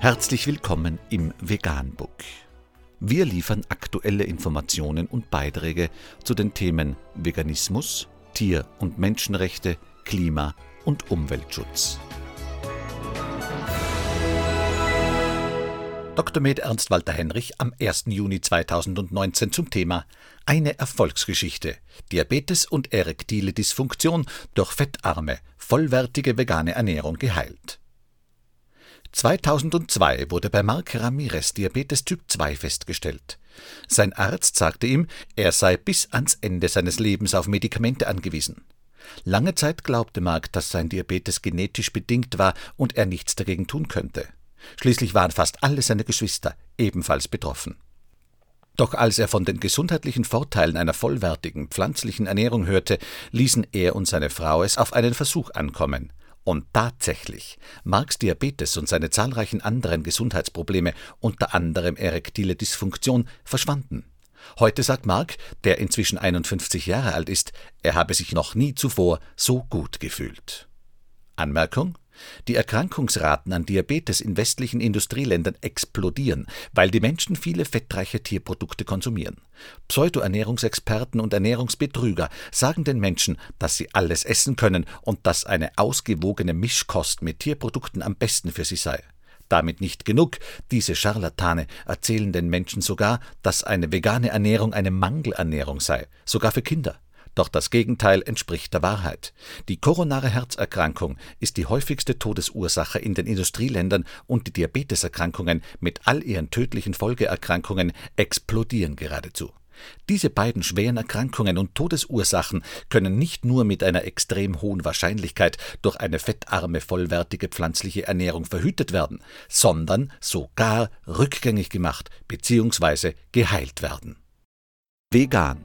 Herzlich willkommen im Veganbook. Wir liefern aktuelle Informationen und Beiträge zu den Themen Veganismus, Tier- und Menschenrechte, Klima- und Umweltschutz. Dr. Med Ernst Walter Henrich am 1. Juni 2019 zum Thema Eine Erfolgsgeschichte. Diabetes und erektile Dysfunktion durch fettarme, vollwertige vegane Ernährung geheilt. 2002 wurde bei Mark Ramirez Diabetes Typ 2 festgestellt. Sein Arzt sagte ihm, er sei bis ans Ende seines Lebens auf Medikamente angewiesen. Lange Zeit glaubte Mark, dass sein Diabetes genetisch bedingt war und er nichts dagegen tun könnte. Schließlich waren fast alle seine Geschwister ebenfalls betroffen. Doch als er von den gesundheitlichen Vorteilen einer vollwertigen pflanzlichen Ernährung hörte, ließen er und seine Frau es auf einen Versuch ankommen. Und tatsächlich, Marks Diabetes und seine zahlreichen anderen Gesundheitsprobleme, unter anderem erektile Dysfunktion, verschwanden. Heute sagt Mark, der inzwischen 51 Jahre alt ist, er habe sich noch nie zuvor so gut gefühlt. Anmerkung? Die Erkrankungsraten an Diabetes in westlichen Industrieländern explodieren, weil die Menschen viele fettreiche Tierprodukte konsumieren. Pseudoernährungsexperten und Ernährungsbetrüger sagen den Menschen, dass sie alles essen können und dass eine ausgewogene Mischkost mit Tierprodukten am besten für sie sei. Damit nicht genug, diese Scharlatane erzählen den Menschen sogar, dass eine vegane Ernährung eine Mangelernährung sei, sogar für Kinder. Doch das Gegenteil entspricht der Wahrheit. Die koronare Herzerkrankung ist die häufigste Todesursache in den Industrieländern und die Diabeteserkrankungen mit all ihren tödlichen Folgeerkrankungen explodieren geradezu. Diese beiden schweren Erkrankungen und Todesursachen können nicht nur mit einer extrem hohen Wahrscheinlichkeit durch eine fettarme, vollwertige pflanzliche Ernährung verhütet werden, sondern sogar rückgängig gemacht bzw. geheilt werden. Vegan